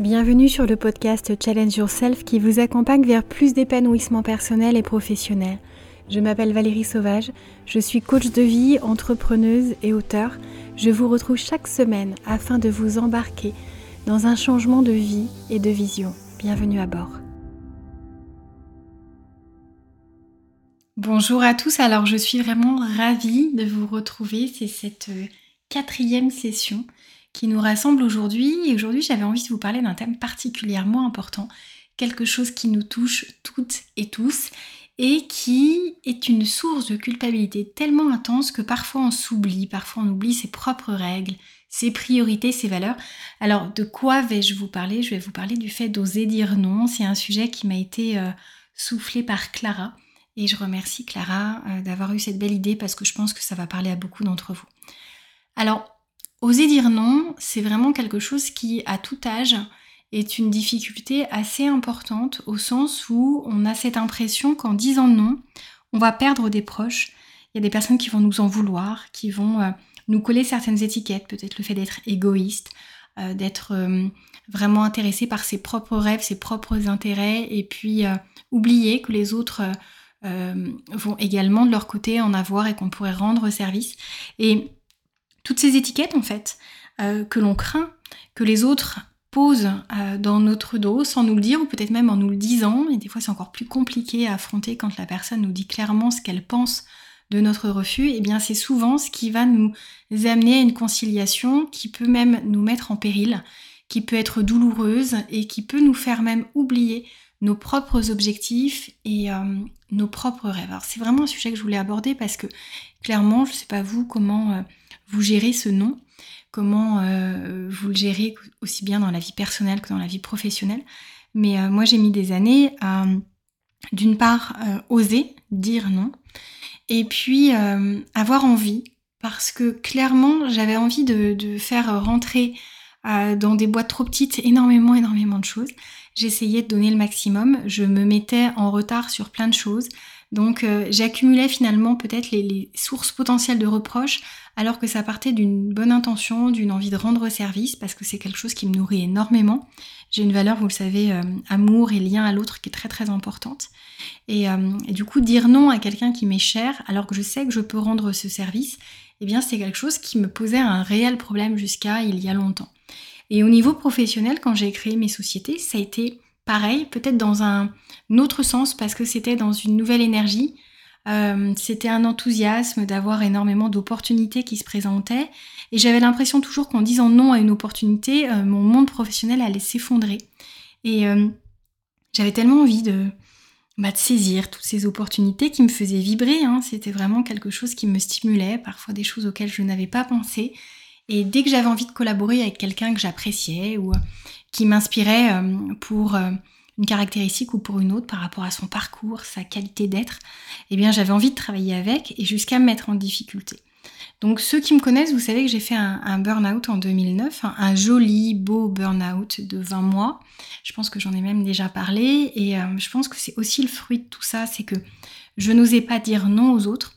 Bienvenue sur le podcast Challenge Yourself qui vous accompagne vers plus d'épanouissement personnel et professionnel. Je m'appelle Valérie Sauvage, je suis coach de vie, entrepreneuse et auteur. Je vous retrouve chaque semaine afin de vous embarquer dans un changement de vie et de vision. Bienvenue à bord. Bonjour à tous, alors je suis vraiment ravie de vous retrouver, c'est cette quatrième session qui nous rassemble aujourd'hui. Et aujourd'hui, j'avais envie de vous parler d'un thème particulièrement important, quelque chose qui nous touche toutes et tous et qui est une source de culpabilité tellement intense que parfois on s'oublie, parfois on oublie ses propres règles, ses priorités, ses valeurs. Alors de quoi vais-je vous parler? Je vais vous parler du fait d'oser dire non. C'est un sujet qui m'a été euh, soufflé par Clara et je remercie Clara euh, d'avoir eu cette belle idée parce que je pense que ça va parler à beaucoup d'entre vous. Alors Oser dire non, c'est vraiment quelque chose qui, à tout âge, est une difficulté assez importante au sens où on a cette impression qu'en disant non, on va perdre des proches. Il y a des personnes qui vont nous en vouloir, qui vont euh, nous coller certaines étiquettes, peut-être le fait d'être égoïste, euh, d'être euh, vraiment intéressé par ses propres rêves, ses propres intérêts, et puis oublier que les autres vont également de leur côté en avoir et qu'on pourrait rendre service. Et toutes ces étiquettes en fait euh, que l'on craint que les autres posent euh, dans notre dos sans nous le dire ou peut-être même en nous le disant. Et des fois c'est encore plus compliqué à affronter quand la personne nous dit clairement ce qu'elle pense de notre refus, et eh bien c'est souvent ce qui va nous amener à une conciliation qui peut même nous mettre en péril, qui peut être douloureuse et qui peut nous faire même oublier nos propres objectifs et euh, nos propres rêves. Alors c'est vraiment un sujet que je voulais aborder parce que clairement, je ne sais pas vous comment vous gérez ce nom, comment euh, vous le gérez aussi bien dans la vie personnelle que dans la vie professionnelle. Mais euh, moi, j'ai mis des années à, d'une part, euh, oser dire non, et puis avoir envie, parce que clairement, j'avais envie de, faire rentrer dans des boîtes trop petites énormément, énormément de choses. J'essayais de donner le maximum, je me mettais en retard sur plein de choses. Donc j'accumulais finalement peut-être les, sources potentielles de reproches alors que ça partait d'une bonne intention, d'une envie de rendre service, parce que c'est quelque chose qui me nourrit énormément. J'ai une valeur, vous le savez, euh, amour et lien à l'autre qui est très très importante. Euh, et, du coup, dire non à quelqu'un qui m'est cher, alors que je sais que je peux rendre ce service, eh bien c'est quelque chose qui me posait un réel problème jusqu'à il y a longtemps. Et au niveau professionnel, quand j'ai créé mes sociétés, ça a été pareil, peut-être dans un autre sens, parce que c'était dans une nouvelle énergie, euh, c'était un enthousiasme d'avoir énormément d'opportunités qui se présentaient. Et j'avais l'impression toujours qu'en disant non à une opportunité, euh, mon monde professionnel allait s'effondrer. Et euh, j'avais tellement envie de, bah, de, saisir toutes ces opportunités qui me faisaient vibrer. Hein. C'était vraiment quelque chose qui me stimulait, parfois des choses auxquelles je n'avais pas pensé. Et dès que j'avais envie de collaborer avec quelqu'un que j'appréciais ou qui m'inspirait pour une caractéristique ou pour une autre par rapport à son parcours, sa qualité d'être, eh bien j'avais envie de travailler avec et jusqu'à me mettre en difficulté. Donc ceux qui me connaissent, vous savez que j'ai fait un, burn-out en 2009, un, joli, beau burn-out de 20 mois. Je pense que j'en ai même déjà parlé et euh, je pense que c'est aussi le fruit de tout ça, c'est que je n'osais pas dire non aux autres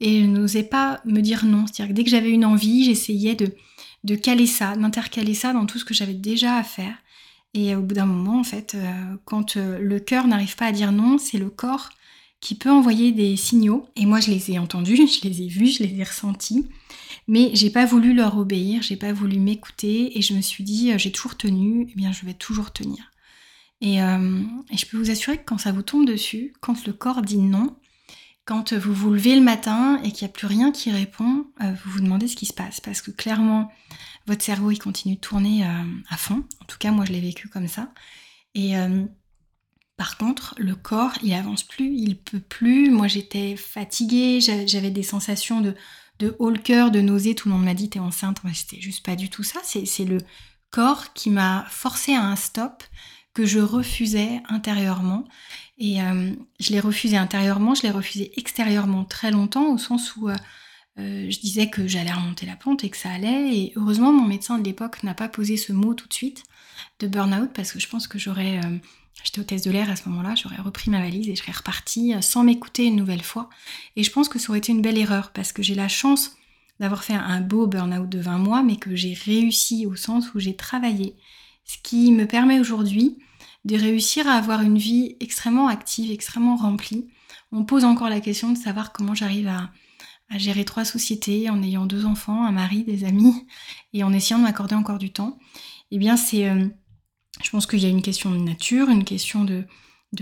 et je n'osais pas me dire non. C'est-à-dire que dès que j'avais une envie, j'essayais de, de caler ça, d'intercaler ça dans tout ce que j'avais déjà à faire. Et au bout d'un moment, en fait, euh, quand euh, le cœur n'arrive pas à dire non, c'est le corps qui peut envoyer des signaux. Et moi, je les ai entendus, je les ai vus, je les ai ressentis. Mais j'ai pas voulu leur obéir, j'ai pas voulu m'écouter et je me suis dit, euh, j'ai toujours tenu, eh bien, je vais toujours tenir. Et, et, je peux vous assurer que quand ça vous tombe dessus, quand le corps dit non, quand vous vous levez le matin et qu'il n'y a plus rien qui répond, vous vous demandez ce qui se passe. Parce que clairement, votre cerveau il continue de tourner euh, à fond. En tout cas, moi je l'ai vécu comme ça. Et euh, par contre, le corps, il avance plus, il peut plus. Moi j'étais fatiguée, j'avais des sensations de, de haut le cœur, de nausée. Tout le monde m'a dit t'es enceinte. Moi c'était juste pas du tout ça. C'est le corps qui m'a forcé à un stop que je refusais intérieurement. Et euh, je l'ai refusé intérieurement, je l'ai refusé extérieurement très longtemps, au sens où euh, je disais que j'allais remonter la pente et que ça allait. Et heureusement, mon médecin de l'époque n'a pas posé ce mot tout de suite de burn-out parce que je pense que j'aurais. Euh, j'étais hôtesse de l'air à ce moment-là, j'aurais repris ma valise et je serais repartie euh, sans m'écouter une nouvelle fois. Et je pense que ça aurait été une belle erreur parce que j'ai la chance d'avoir fait un beau burn-out de 20 mois, mais que j'ai réussi au sens où j'ai travaillé ce qui me permet aujourd'hui de réussir à avoir une vie extrêmement active, extrêmement remplie. On pose encore la question de savoir comment j'arrive à, gérer trois sociétés en ayant deux enfants, un mari, des amis, et en essayant de m'accorder encore du temps. Eh bien, c'est, euh, je pense qu'il y a une question de nature, une question de,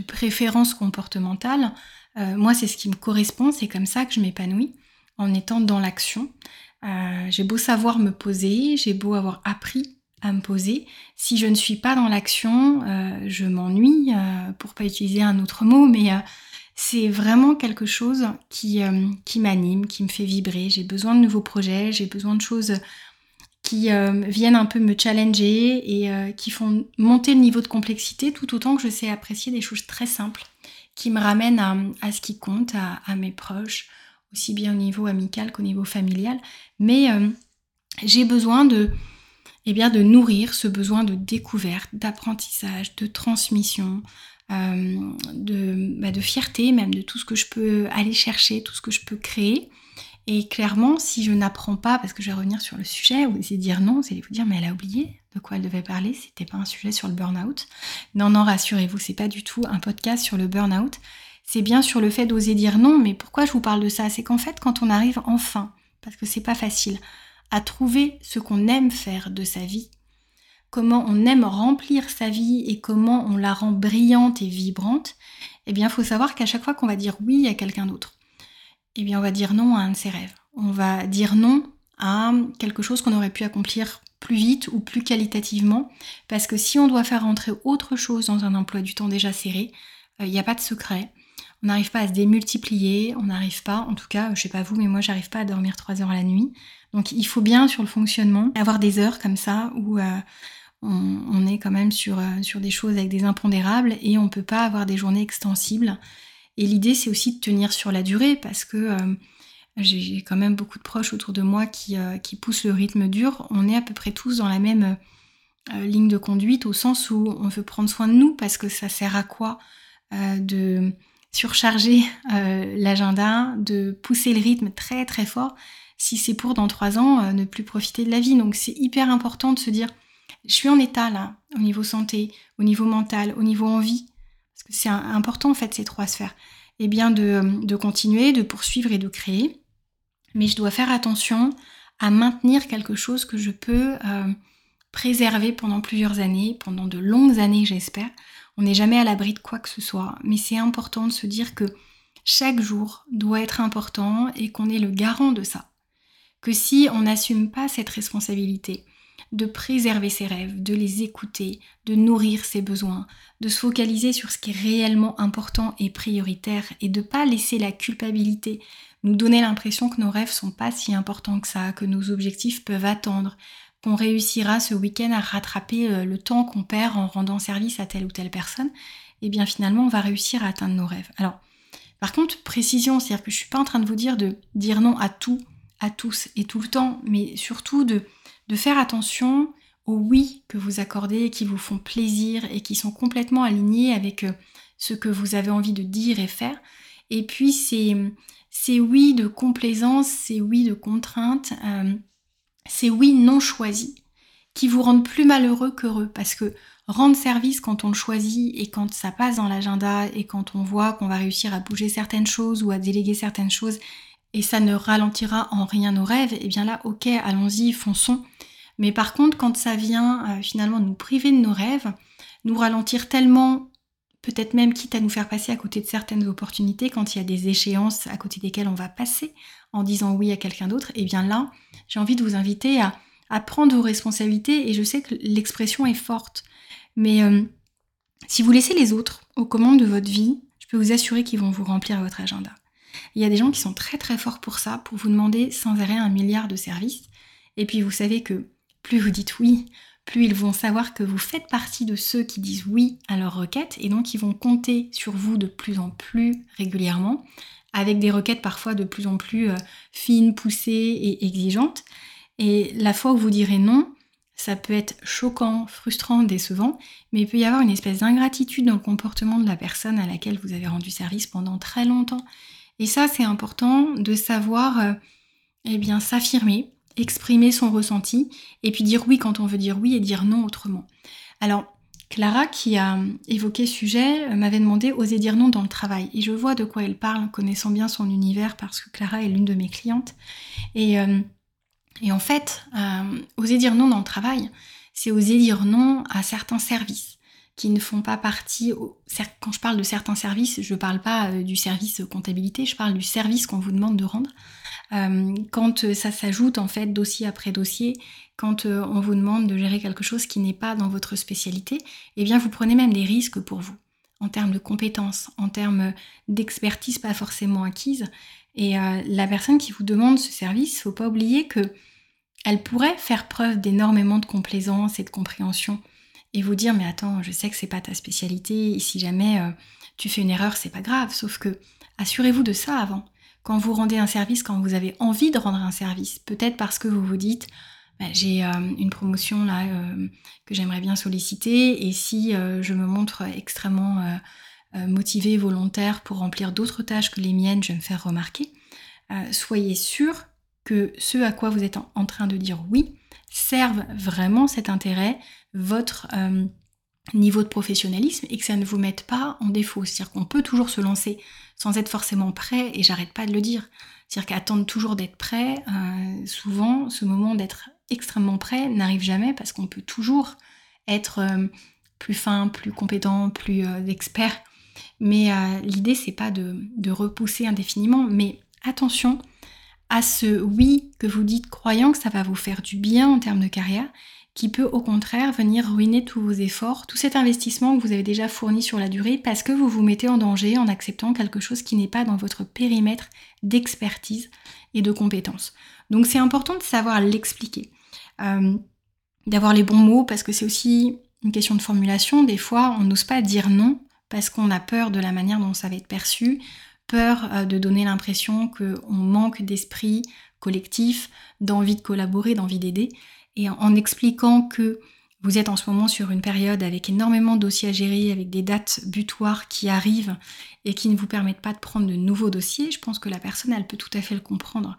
préférence comportementale. Euh, moi, c'est ce qui me correspond, c'est comme ça que je m'épanouis, en étant dans l'action. Euh, j'ai beau savoir me poser, j'ai beau avoir appris à me poser. Si je ne suis pas dans l'action, euh, je m'ennuie, pour pas utiliser un autre mot, mais c'est vraiment quelque chose qui, qui m'anime, qui me fait vibrer. J'ai besoin de nouveaux projets, j'ai besoin de choses qui viennent un peu me challenger et qui font monter le niveau de complexité tout autant que je sais apprécier des choses très simples qui me ramènent à, ce qui compte, à, mes proches, aussi bien au niveau amical qu'au niveau familial. Mais euh, j'ai besoin de, eh de nourrir ce besoin de découverte, d'apprentissage, de transmission, euh, de, bah, de fierté même, de tout ce que je peux aller chercher, tout ce que je peux créer. Et clairement, si je n'apprends pas, parce que je vais revenir sur le sujet, vous allez dire non, vous allez vous dire mais elle a oublié de quoi elle devait parler, c'était pas un sujet sur le burn-out. Non, non, rassurez-vous, c'est pas du tout un podcast sur le burn-out. C'est bien sur le fait d'oser dire non, mais pourquoi je vous parle de ça? C'est qu'en fait, quand on arrive enfin, parce que c'est pas facile, à trouver ce qu'on aime faire de sa vie, comment on aime remplir sa vie et comment on la rend brillante et vibrante, eh bien, il faut savoir qu'à chaque fois qu'on va dire oui à quelqu'un d'autre, eh bien on va dire non à un de ses rêves. On va dire non à quelque chose qu'on aurait pu accomplir plus vite ou plus qualitativement. Parce que si on doit faire rentrer autre chose dans un emploi du temps déjà serré, il euh, n'y a pas de secret. On n'arrive pas à se démultiplier, on n'arrive pas, en tout cas, je sais pas vous, mais moi j'arrive pas à dormir trois heures à la nuit. Donc il faut bien sur le fonctionnement avoir des heures comme ça où euh, on, est quand même sur, euh, sur des choses avec des impondérables et on peut pas avoir des journées extensibles. Et l'idée, c'est aussi de tenir sur la durée parce que euh, j'ai quand même beaucoup de proches autour de moi qui, qui, poussent le rythme dur. On est à peu près tous dans la même ligne de conduite au sens où on veut prendre soin de nous parce que ça sert à quoi de surcharger l'agenda, de pousser le rythme très très fort si c'est pour dans trois ans ne plus profiter de la vie. Donc c'est hyper important de se dire je suis en état là, au niveau santé, au niveau mental, au niveau envie parce que c'est important en fait ces trois sphères, et eh bien de, continuer, de poursuivre et de créer. Mais je dois faire attention à maintenir quelque chose que je peux euh, préserver pendant plusieurs années, pendant de longues années j'espère. On n'est jamais à l'abri de quoi que ce soit, mais c'est important de se dire que chaque jour doit être important et qu'on est le garant de ça. Que si on n'assume pas cette responsabilité, de préserver ses rêves, de les écouter, de nourrir ses besoins, de se focaliser sur ce qui est réellement important et prioritaire et de pas laisser la culpabilité nous donner l'impression que nos rêves sont pas si importants que ça, que nos objectifs peuvent attendre, qu'on réussira ce week-end à rattraper euh, le temps qu'on perd en rendant service à telle ou telle personne, et eh bien finalement on va réussir à atteindre nos rêves. Alors, par contre, précision, c'est-à-dire que je suis pas en train de vous dire de dire non à tout, à tous et tout le temps, mais surtout de de faire attention aux oui que vous accordez, qui vous font plaisir et qui sont complètement alignés avec euh, ce que vous avez envie de dire et faire. Et puis ces, ces oui de complaisance, ces oui de contrainte, euh, ces oui non choisis, qui vous rendent plus malheureux qu'heureux. Parce que rendre service quand on le choisit et quand ça passe dans l'agenda et quand on voit qu'on va réussir à bouger certaines choses ou à déléguer certaines choses et ça ne ralentira en rien nos rêves, et eh bien là, ok, allons-y, fonçons. Mais par contre, quand ça vient euh, finalement nous priver de nos rêves, nous ralentir tellement, peut-être même quitte à nous faire passer à côté de certaines opportunités, quand il y a des échéances à côté desquelles on va passer en disant oui à quelqu'un d'autre, et eh bien là, j'ai envie de vous inviter à, prendre vos responsabilités, et je sais que l'expression est forte, mais euh, si vous laissez les autres aux commandes de votre vie, je peux vous assurer qu'ils vont vous remplir votre agenda. Il y a des gens qui sont très très forts pour ça, pour vous demander sans arrêt un milliard de services. Et puis vous savez que plus vous dites oui, plus ils vont savoir que vous faites partie de ceux qui disent oui à leurs requêtes et donc ils vont compter sur vous de plus en plus régulièrement, avec des requêtes parfois de plus en plus euh, fines, poussées et exigeantes. Et la fois où vous direz non, ça peut être choquant, frustrant, décevant, mais il peut y avoir une espèce d'ingratitude dans le comportement de la personne à laquelle vous avez rendu service pendant très longtemps. Et ça, c'est important de savoir euh, eh bien, s'affirmer, exprimer son ressenti, et puis dire oui quand on veut dire oui et dire non autrement. Alors, Clara, qui a évoqué ce sujet, m'avait demandé oser dire non dans le travail. Et je vois de quoi elle parle, connaissant bien son univers, parce que Clara est l'une de mes clientes. Et, euh, en fait, euh, oser dire non dans le travail, c'est oser dire non à certains services qui ne font pas partie. Quand je parle de certains services, je ne parle pas euh, du service comptabilité, je parle du service qu'on vous demande de rendre. Euh, quand euh, ça s'ajoute en fait dossier après dossier, quand on vous demande de gérer quelque chose qui n'est pas dans votre spécialité, eh bien vous prenez même des risques pour vous en termes de compétences, en termes d'expertise pas forcément acquise. Et la personne qui vous demande ce service, faut pas oublier que elle pourrait faire preuve d'énormément de complaisance et de compréhension et vous dire mais attends, je sais que c'est pas ta spécialité et si jamais euh, tu fais une erreur, c'est pas grave. Sauf que assurez-vous de ça avant. Quand vous rendez un service, quand vous avez envie de rendre un service, peut-être parce que vous vous dites bah, j'ai euh, une promotion là euh, que j'aimerais bien solliciter et si je me montre extrêmement motivée, volontaire pour remplir d'autres tâches que les miennes, je vais me faire remarquer. soyez sûr que ce à quoi vous êtes en train de dire oui serve vraiment cet intérêt, votre euh, niveau de professionnalisme et que ça ne vous mette pas en défaut. C'est-à-dire qu'on peut toujours se lancer sans être forcément prêt et j'arrête pas de le dire. C'est-à-dire qu'attendre toujours d'être prêt, euh, souvent ce moment d'être extrêmement prêt n'arrive jamais parce qu'on peut toujours être euh, plus fin, plus compétent, plus expert. Mais l'idée c'est pas de repousser indéfiniment, mais attention à ce oui que vous dites croyant que ça va vous faire du bien en termes de carrière qui peut au contraire venir ruiner tous vos efforts, tout cet investissement que vous avez déjà fourni sur la durée parce que vous vous mettez en danger en acceptant quelque chose qui n'est pas dans votre périmètre d'expertise et de compétences. Donc c'est important de savoir l'expliquer, euh, d'avoir les bons mots parce que c'est aussi une question de formulation. Des fois, on n'ose pas dire non parce qu'on a peur de la manière dont ça va être perçu, peur euh, de donner l'impression qu'on manque d'esprit collectif, d'envie de collaborer, d'envie d'aider et en, expliquant que vous êtes en ce moment sur une période avec énormément de dossiers à gérer, avec des dates butoirs qui arrivent et qui ne vous permettent pas de prendre de nouveaux dossiers, je pense que la personne, elle peut tout à fait le comprendre.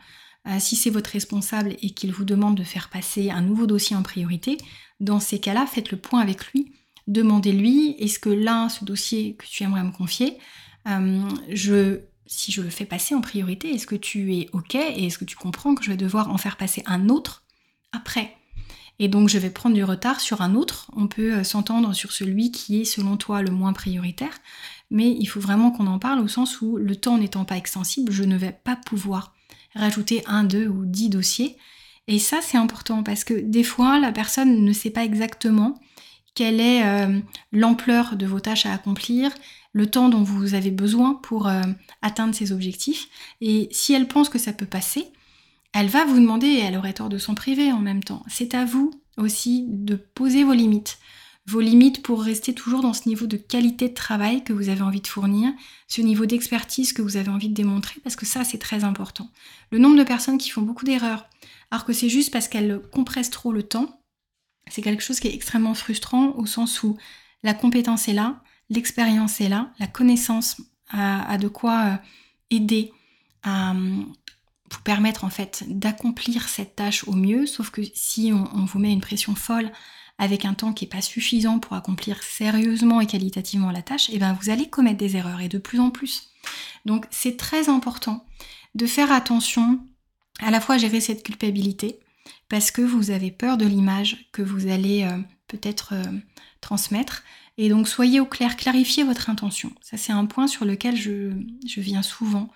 Euh, si c'est votre responsable et qu'il vous demande de faire passer un nouveau dossier en priorité, dans ces cas-là, faites le point avec lui. Demandez-lui, est-ce que là, ce dossier que tu aimerais me confier, euh, si je le fais passer en priorité, est-ce que tu es OK et est-ce que tu comprends que je vais devoir en faire passer un autre après? Et donc je vais prendre du retard sur un autre. On peut euh, s'entendre sur celui qui est selon toi le moins prioritaire, mais il faut vraiment qu'on en parle au sens où le temps n'étant pas extensible, je ne vais pas pouvoir rajouter un, deux ou dix dossiers. Et ça c'est important parce que des fois la personne ne sait pas exactement quelle est euh, l'ampleur de vos tâches à accomplir, le temps dont vous avez besoin pour euh, atteindre ces objectifs. Et si elle pense que ça peut passer, elle va vous demander, et elle aurait tort de s'en priver en même temps. C'est à vous aussi de poser vos limites. Vos limites pour rester toujours dans ce niveau de qualité de travail que vous avez envie de fournir, ce niveau d'expertise que vous avez envie de démontrer, parce que ça c'est très important. Le nombre de personnes qui font beaucoup d'erreurs, alors que c'est juste parce qu'elles compressent trop le temps, c'est quelque chose qui est extrêmement frustrant au sens où la compétence est là, l'expérience est là, la connaissance a, de quoi euh, aider à, vous permettre en fait d'accomplir cette tâche au mieux, sauf que si on, vous met une pression folle avec un temps qui n'est pas suffisant pour accomplir sérieusement et qualitativement la tâche, et eh bien vous allez commettre des erreurs et de plus en plus. Donc c'est très important de faire attention à la fois gérer cette culpabilité, parce que vous avez peur de l'image que vous allez euh, peut-être euh, transmettre. Et donc soyez au clair, clarifiez votre intention. Ça c'est un point sur lequel je viens souvent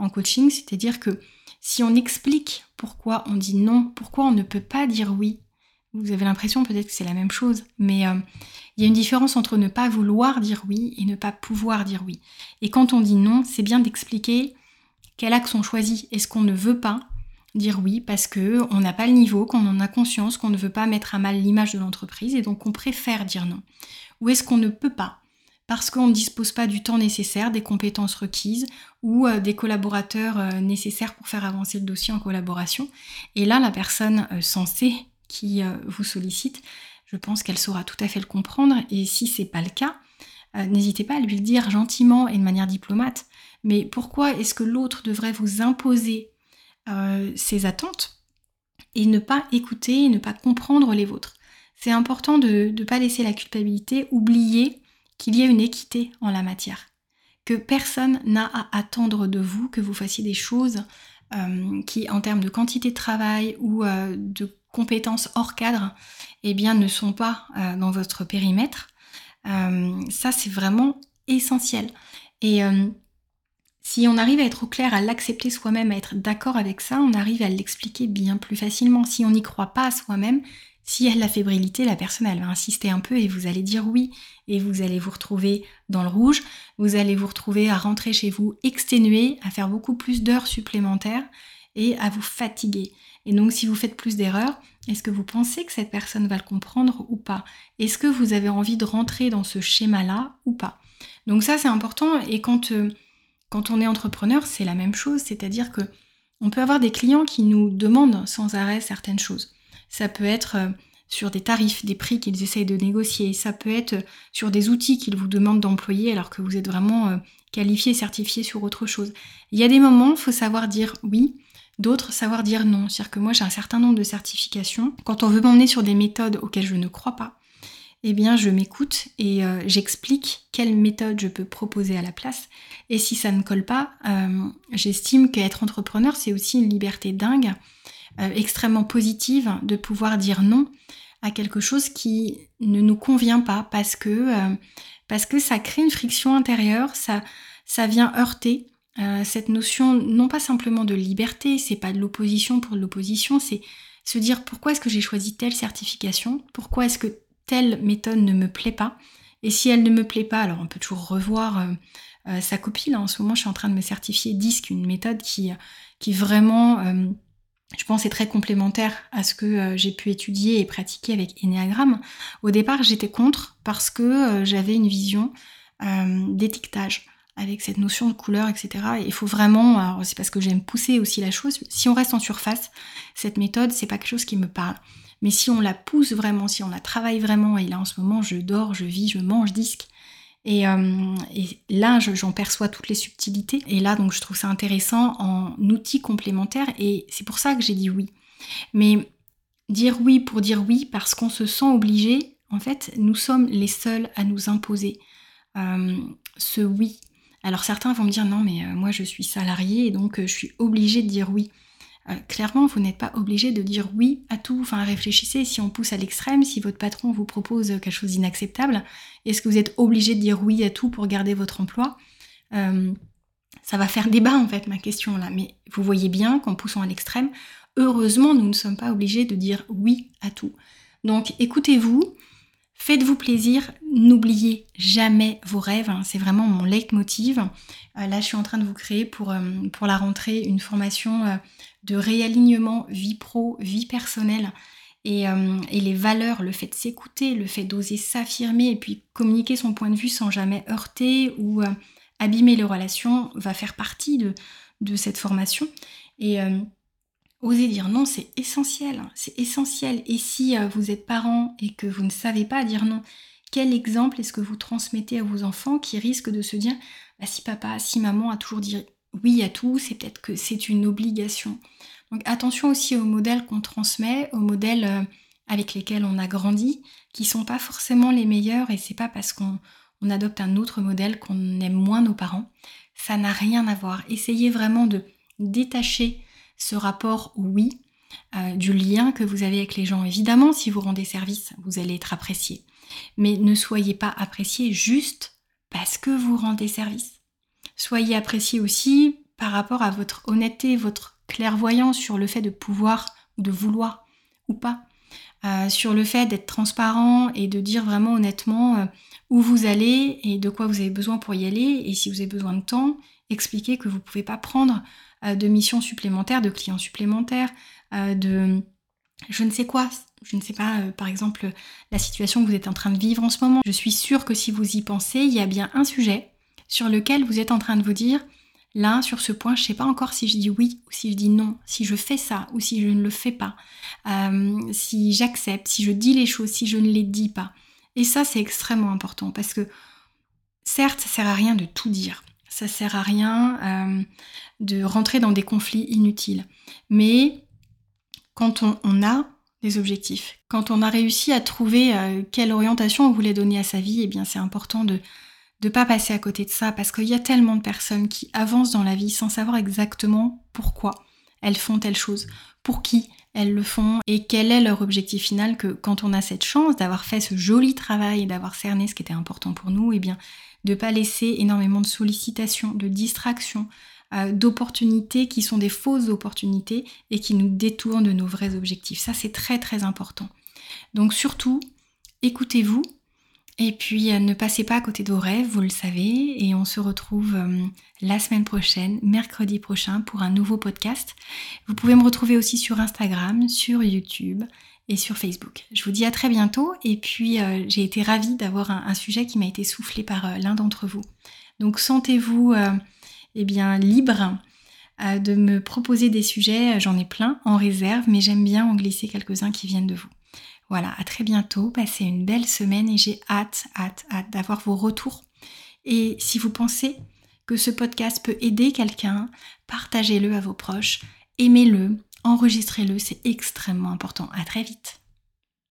en coaching, c'est-à-dire que si on explique pourquoi on dit non, pourquoi on ne peut pas dire oui, vous avez l'impression peut-être que c'est la même chose, mais euh, il y a une différence entre ne pas vouloir dire oui et ne pas pouvoir dire oui. Et quand on dit non, c'est bien d'expliquer quel axe on choisit. Est-ce qu'on ne veut pas dire oui parce que on n'a pas le niveau, qu'on en a conscience, qu'on ne veut pas mettre à mal l'image de l'entreprise et donc on préfère dire non? Ou est-ce qu'on ne peut pas parce qu'on ne dispose pas du temps nécessaire, des compétences requises ou euh, des collaborateurs euh, nécessaires pour faire avancer le dossier en collaboration. Et là, la personne euh, censée qui vous sollicite, je pense qu'elle saura tout à fait le comprendre. Et si c'est pas le cas, n'hésitez pas à lui le dire gentiment et de manière diplomate. Mais pourquoi est-ce que l'autre devrait vous imposer ses attentes et ne pas écouter ne pas comprendre les vôtres? C'est important de ne pas laisser la culpabilité oublier qu'il y a une équité en la matière, que personne n'a à attendre de vous que vous fassiez des choses euh, qui, en termes de quantité de travail ou euh, de compétences hors cadre, eh bien, ne sont pas euh, dans votre périmètre. ça, c'est vraiment essentiel. Et si on arrive à être au clair, à l'accepter soi-même, à être d'accord avec ça, on arrive à l'expliquer bien plus facilement. Si on n'y croit pas à soi-même, si elle a la fébrilité, la personne, va insister un peu et vous allez dire oui. Et vous allez vous retrouver dans le rouge, vous allez vous retrouver à rentrer chez vous exténué, à faire beaucoup plus d'heures supplémentaires et à vous fatiguer. Et donc si vous faites plus d'erreurs, est-ce que vous pensez que cette personne va le comprendre ou pas? Est-ce que vous avez envie de rentrer dans ce schéma-là ou pas? Donc ça c'est important et quand, euh, quand on est entrepreneur, c'est la même chose, c'est-à-dire que on peut avoir des clients qui nous demandent sans arrêt certaines choses. Ça peut être euh, sur des tarifs, des prix qu'ils essayent de négocier. Ça peut être euh, sur des outils qu'ils vous demandent d'employer alors que vous êtes vraiment euh, qualifié, certifié sur autre chose. Il y a des moments, il faut savoir dire oui, d'autres savoir dire non. C'est-à-dire que moi j'ai un certain nombre de certifications. Quand on veut m'emmener sur des méthodes auxquelles je ne crois pas, eh bien je m'écoute et j'explique quelle méthode je peux proposer à la place. Et si ça ne colle pas, j'estime qu'être entrepreneur c'est aussi une liberté dingue euh, extrêmement positive de pouvoir dire non à quelque chose qui ne nous convient pas parce que, euh, parce que ça crée une friction intérieure, ça, ça vient heurter euh, cette notion non pas simplement de liberté, c'est pas de l'opposition pour l'opposition, c'est se dire pourquoi est-ce que j'ai choisi telle certification, pourquoi est-ce que telle méthode ne me plaît pas, et si elle ne me plaît pas, alors on peut toujours revoir sa copie. Là, en ce moment, je suis en train de me certifier DISC, une méthode qui, qui vraiment je pense, est très complémentaire à ce que euh, j'ai pu étudier et pratiquer avec Enneagram. Au départ, j'étais contre parce que euh, j'avais une vision euh, d'étiquetage avec cette notion de couleur, etc. Et il faut vraiment, c'est parce que j'aime pousser aussi la chose. Si on reste en surface, cette méthode, c'est pas quelque chose qui me parle. Mais si on la pousse vraiment, si on la travaille vraiment, et là en ce moment, je dors, je vis, je mange disque, euh, et, là, j'en perçois toutes les subtilités. Et là, donc, je trouve ça intéressant en outil complémentaire. Et c'est pour ça que j'ai dit oui. Mais dire oui pour dire oui parce qu'on se sent obligé, en fait, nous sommes les seuls à nous imposer euh, ce oui. Alors certains vont me dire non, mais euh, moi je suis salarié et donc je suis obligé de dire oui. Euh, clairement, vous n'êtes pas obligé de dire oui à tout. Enfin, réfléchissez, si on pousse à l'extrême, si votre patron vous propose quelque chose d'inacceptable, est-ce que vous êtes obligé de dire oui à tout pour garder votre emploi? Euh, Ça va faire débat en fait, ma question là. Mais vous voyez bien qu'en poussant à l'extrême, heureusement, nous ne sommes pas obligés de dire oui à tout. Donc écoutez-vous, Faites-vous plaisir, n'oubliez jamais vos rêves, hein. c'est vraiment mon leitmotiv. Euh, là, je suis en train de vous créer pour, pour la rentrée une formation de réalignement vie pro, vie personnelle. Euh, et, les valeurs, le fait de s'écouter, le fait d'oser s'affirmer et puis communiquer son point de vue sans jamais heurter ou euh, abîmer les relations va faire partie de, de cette formation. Et euh, oser dire non, c'est essentiel, hein. c'est essentiel. Et si vous êtes parent et que vous ne savez pas dire non, quel exemple est-ce que vous transmettez à vos enfants qui risquent de se dire bah, si papa, si maman a toujours dit oui à tout, c'est peut-être que c'est une obligation. Donc attention aussi aux modèles qu'on transmet, aux modèles euh, avec lesquels on a grandi, qui sont pas forcément les meilleurs et c'est pas parce qu'on adopte un autre modèle qu'on aime moins nos parents. Ça n'a rien à voir. Essayez vraiment de détacher ce rapport oui euh, du lien que vous avez avec les gens. Évidemment, si vous rendez service, vous allez être apprécié. Mais ne soyez pas apprécié juste parce que vous rendez service. Soyez apprécié aussi par rapport à votre honnêteté, votre clairvoyance sur le fait de pouvoir ou de vouloir ou pas. Euh, sur le fait d'être transparent et de dire vraiment honnêtement euh, où vous allez et de quoi vous avez besoin pour y aller. Et si vous avez besoin de temps, expliquer que vous ne pouvez pas prendre de missions supplémentaires, de clients supplémentaires, de je ne sais quoi. Je ne sais pas, par exemple, la situation que vous êtes en train de vivre en ce moment. Je suis sûre que si vous y pensez, il y a bien un sujet sur lequel vous êtes en train de vous dire, là, sur ce point, je ne sais pas encore si je dis oui ou si je dis non, si je fais ça ou si je ne le fais pas, euh, si j'accepte, si je dis les choses, si je ne les dis pas. Et ça, c'est extrêmement important parce que, certes, ça sert à rien de tout dire. Ça sert à rien euh, de rentrer dans des conflits inutiles. Mais quand on, a des objectifs. Quand on a réussi à trouver euh, quelle orientation on voulait donner à sa vie, eh bien c'est important de ne pas passer à côté de ça parce qu'il y a tellement de personnes qui avancent dans la vie sans savoir exactement pourquoi elles font telle chose, pour qui elles le font et quel est leur objectif final que quand on a cette chance d'avoir fait ce joli travail et d'avoir cerné ce qui était important pour nous, eh bien de pas laisser énormément de sollicitations, de distractions, euh, d'opportunités qui sont des fausses opportunités et qui nous détournent de nos vrais objectifs. Ça, c'est très très important. Donc surtout, écoutez-vous et puis euh, ne passez pas à côté de rêves, vous le savez, et on se retrouve euh, la semaine prochaine, mercredi prochain, pour un nouveau podcast. Vous pouvez me retrouver aussi sur Instagram, sur YouTube et sur Facebook. Je vous dis à très bientôt, et puis j'ai été ravie d'avoir un, sujet qui m'a été soufflé par l'un d'entre vous. Donc sentez-vous eh bien, libre euh, de me proposer des sujets. J'en ai plein en réserve, mais j'aime bien en glisser quelques-uns qui viennent de vous. Voilà, à très bientôt, passez une belle semaine et j'ai hâte, hâte, hâte d'avoir vos retours. Et si vous pensez que ce podcast peut aider quelqu'un, partagez-le à vos proches, aimez-le, enregistrez-le, c'est extrêmement important. À très vite.